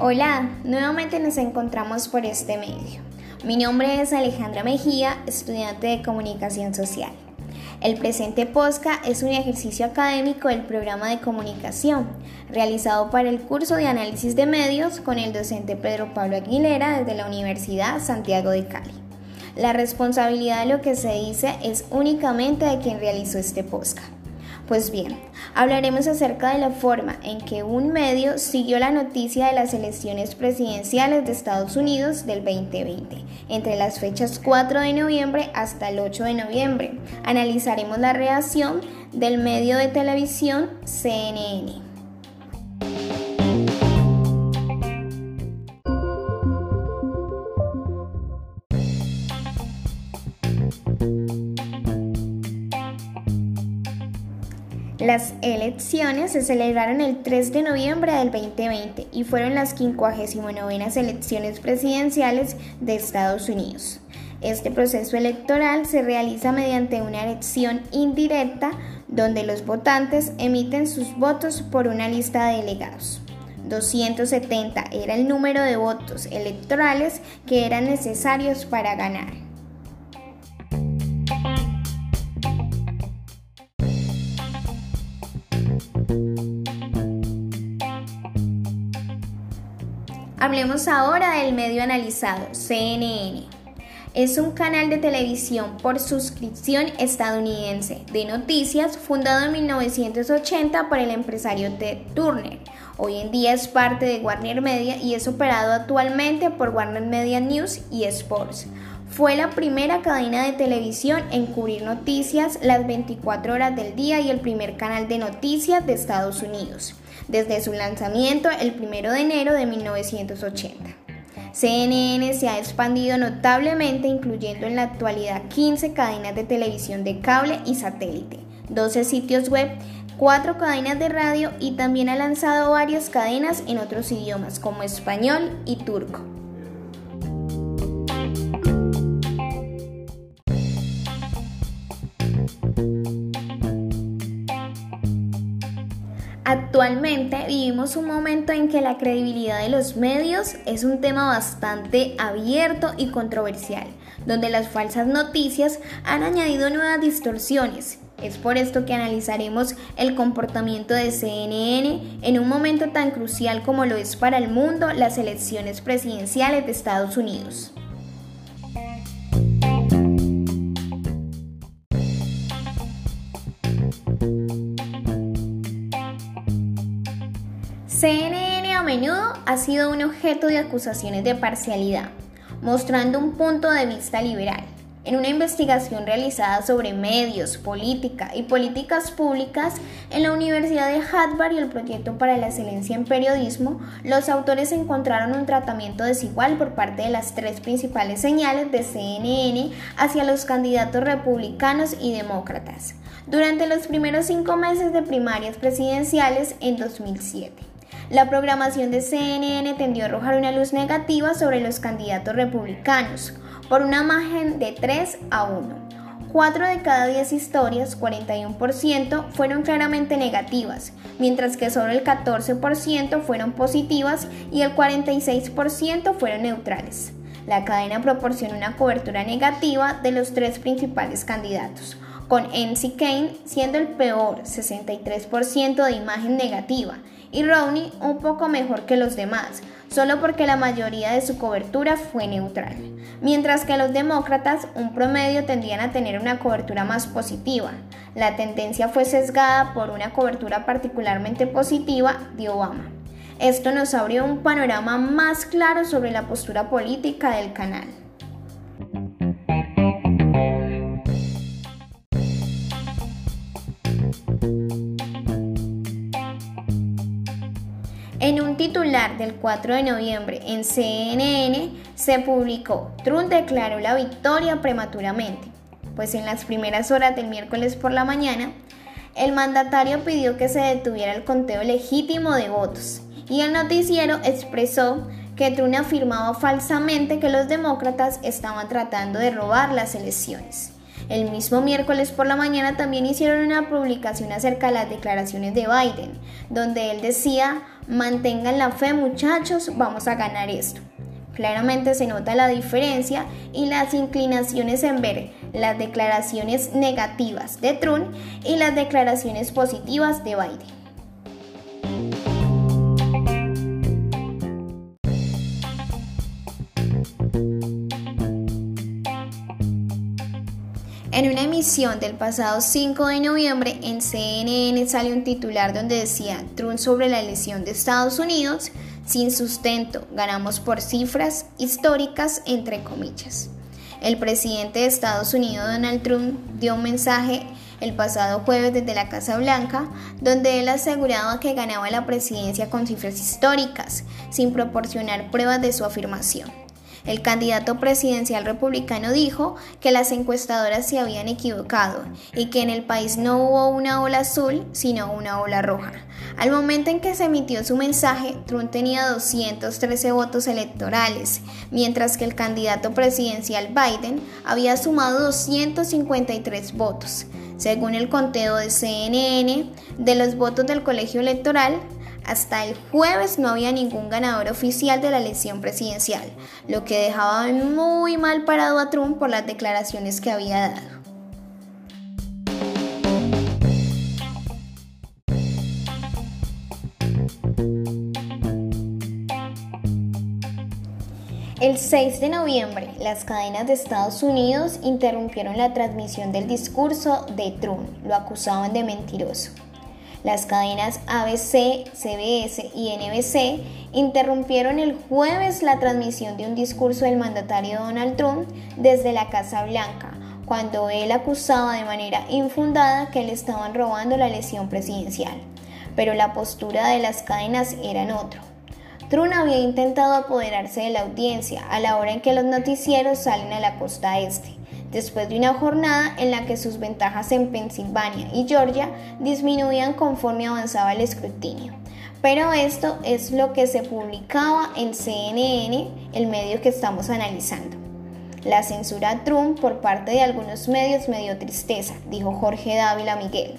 Hola, nuevamente nos encontramos por este medio. Mi nombre es Alejandra Mejía, estudiante de Comunicación Social. El presente POSCA es un ejercicio académico del programa de comunicación, realizado para el curso de análisis de medios con el docente Pedro Pablo Aguilera desde la Universidad Santiago de Cali. La responsabilidad de lo que se dice es únicamente de quien realizó este POSCA. Pues bien, hablaremos acerca de la forma en que un medio siguió la noticia de las elecciones presidenciales de Estados Unidos del 2020, entre las fechas 4 de noviembre hasta el 8 de noviembre. Analizaremos la reacción del medio de televisión CNN. Las elecciones se celebraron el 3 de noviembre del 2020 y fueron las 59 elecciones presidenciales de Estados Unidos. Este proceso electoral se realiza mediante una elección indirecta donde los votantes emiten sus votos por una lista de delegados. 270 era el número de votos electorales que eran necesarios para ganar. Hablemos ahora del medio analizado, CNN. Es un canal de televisión por suscripción estadounidense de noticias fundado en 1980 por el empresario Ted Turner. Hoy en día es parte de Warner Media y es operado actualmente por Warner Media News y Sports. Fue la primera cadena de televisión en cubrir noticias las 24 horas del día y el primer canal de noticias de Estados Unidos desde su lanzamiento el 1 de enero de 1980. CNN se ha expandido notablemente incluyendo en la actualidad 15 cadenas de televisión de cable y satélite, 12 sitios web, 4 cadenas de radio y también ha lanzado varias cadenas en otros idiomas como español y turco. Actualmente vivimos un momento en que la credibilidad de los medios es un tema bastante abierto y controversial, donde las falsas noticias han añadido nuevas distorsiones. Es por esto que analizaremos el comportamiento de CNN en un momento tan crucial como lo es para el mundo las elecciones presidenciales de Estados Unidos. A menudo ha sido un objeto de acusaciones de parcialidad, mostrando un punto de vista liberal. En una investigación realizada sobre medios, política y políticas públicas en la Universidad de Harvard y el Proyecto para la Excelencia en Periodismo, los autores encontraron un tratamiento desigual por parte de las tres principales señales de CNN hacia los candidatos republicanos y demócratas durante los primeros cinco meses de primarias presidenciales en 2007. La programación de CNN tendió a arrojar una luz negativa sobre los candidatos republicanos, por una margen de 3 a 1. 4 de cada 10 historias, 41%, fueron claramente negativas, mientras que solo el 14% fueron positivas y el 46% fueron neutrales. La cadena proporciona una cobertura negativa de los tres principales candidatos, con MC Kane siendo el peor, 63% de imagen negativa, y Romney un poco mejor que los demás, solo porque la mayoría de su cobertura fue neutral, mientras que los demócratas un promedio tendían a tener una cobertura más positiva. La tendencia fue sesgada por una cobertura particularmente positiva de Obama. Esto nos abrió un panorama más claro sobre la postura política del canal. En un titular del 4 de noviembre en CNN se publicó, Trump declaró la victoria prematuramente, pues en las primeras horas del miércoles por la mañana, el mandatario pidió que se detuviera el conteo legítimo de votos y el noticiero expresó que Trump afirmaba falsamente que los demócratas estaban tratando de robar las elecciones. El mismo miércoles por la mañana también hicieron una publicación acerca de las declaraciones de Biden, donde él decía, mantengan la fe muchachos, vamos a ganar esto. Claramente se nota la diferencia y las inclinaciones en ver las declaraciones negativas de Trump y las declaraciones positivas de Biden. Emisión del pasado 5 de noviembre en CNN sale un titular donde decía Trump sobre la elección de Estados Unidos sin sustento, ganamos por cifras históricas entre comillas. El presidente de Estados Unidos Donald Trump dio un mensaje el pasado jueves desde la Casa Blanca, donde él aseguraba que ganaba la presidencia con cifras históricas, sin proporcionar pruebas de su afirmación. El candidato presidencial republicano dijo que las encuestadoras se habían equivocado y que en el país no hubo una ola azul, sino una ola roja. Al momento en que se emitió su mensaje, Trump tenía 213 votos electorales, mientras que el candidato presidencial Biden había sumado 253 votos. Según el conteo de CNN, de los votos del colegio electoral, hasta el jueves no había ningún ganador oficial de la elección presidencial, lo que dejaba muy mal parado a Trump por las declaraciones que había dado. El 6 de noviembre, las cadenas de Estados Unidos interrumpieron la transmisión del discurso de Trump, lo acusaban de mentiroso. Las cadenas ABC, CBS y NBC interrumpieron el jueves la transmisión de un discurso del mandatario Donald Trump desde la Casa Blanca, cuando él acusaba de manera infundada que le estaban robando la elección presidencial. Pero la postura de las cadenas era en otro. Trump había intentado apoderarse de la audiencia a la hora en que los noticieros salen a la costa este después de una jornada en la que sus ventajas en Pensilvania y Georgia disminuían conforme avanzaba el escrutinio. Pero esto es lo que se publicaba en CNN, el medio que estamos analizando. La censura a Trump por parte de algunos medios me dio tristeza, dijo Jorge Dávila Miguel.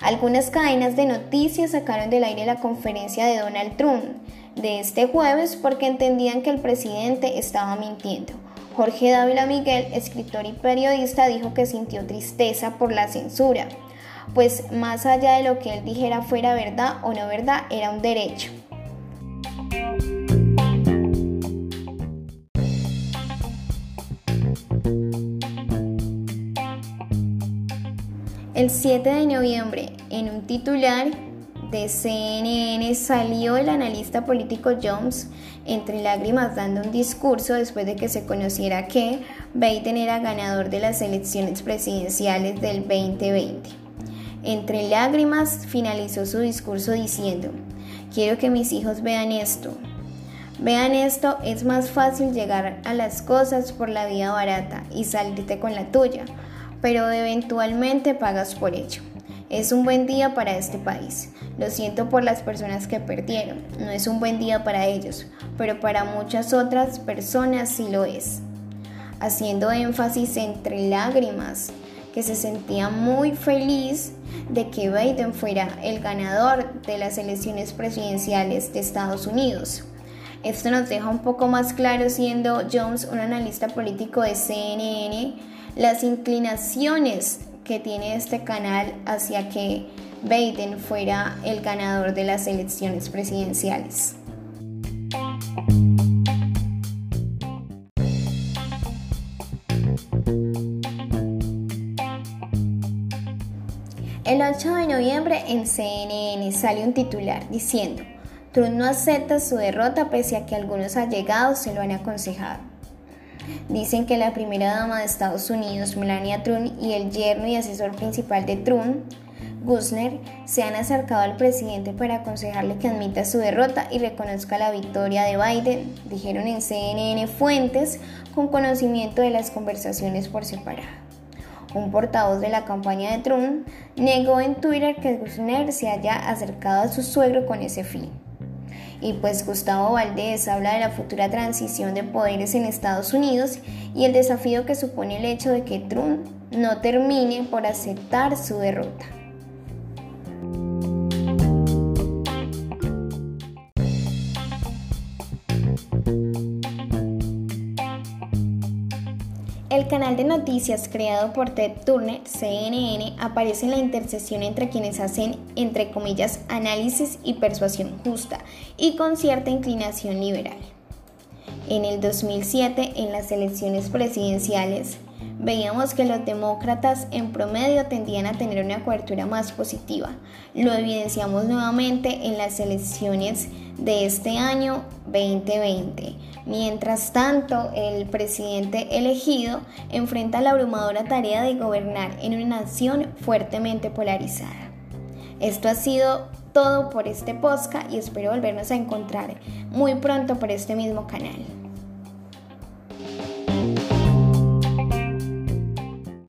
Algunas cadenas de noticias sacaron del aire la conferencia de Donald Trump de este jueves porque entendían que el presidente estaba mintiendo. Jorge Dávila Miguel, escritor y periodista, dijo que sintió tristeza por la censura, pues más allá de lo que él dijera fuera verdad o no verdad, era un derecho. El 7 de noviembre, en un titular, de CNN salió el analista político Jones entre lágrimas dando un discurso después de que se conociera que Biden era ganador de las elecciones presidenciales del 2020. Entre lágrimas finalizó su discurso diciendo, quiero que mis hijos vean esto. Vean esto, es más fácil llegar a las cosas por la vía barata y salirte con la tuya, pero eventualmente pagas por ello. Es un buen día para este país. Lo siento por las personas que perdieron. No es un buen día para ellos, pero para muchas otras personas sí lo es. Haciendo énfasis entre lágrimas, que se sentía muy feliz de que Biden fuera el ganador de las elecciones presidenciales de Estados Unidos. Esto nos deja un poco más claro siendo Jones un analista político de CNN las inclinaciones que tiene este canal hacia que Biden fuera el ganador de las elecciones presidenciales. El 8 de noviembre en CNN sale un titular diciendo, Trump no acepta su derrota pese a que algunos allegados se lo han aconsejado. Dicen que la primera dama de Estados Unidos, Melania Trump, y el yerno y asesor principal de Trump, Gusner, se han acercado al presidente para aconsejarle que admita su derrota y reconozca la victoria de Biden, dijeron en CNN fuentes con conocimiento de las conversaciones por separado. Un portavoz de la campaña de Trump negó en Twitter que Gusner se haya acercado a su suegro con ese fin. Y pues Gustavo Valdés habla de la futura transición de poderes en Estados Unidos y el desafío que supone el hecho de que Trump no termine por aceptar su derrota. Canal de noticias creado por Ted Turner, CNN, aparece en la intersección entre quienes hacen, entre comillas, análisis y persuasión justa y con cierta inclinación liberal. En el 2007, en las elecciones presidenciales, veíamos que los demócratas en promedio tendían a tener una cobertura más positiva. Lo evidenciamos nuevamente en las elecciones de este año 2020. Mientras tanto, el presidente elegido enfrenta la abrumadora tarea de gobernar en una nación fuertemente polarizada. Esto ha sido todo por este podcast y espero volvernos a encontrar muy pronto por este mismo canal.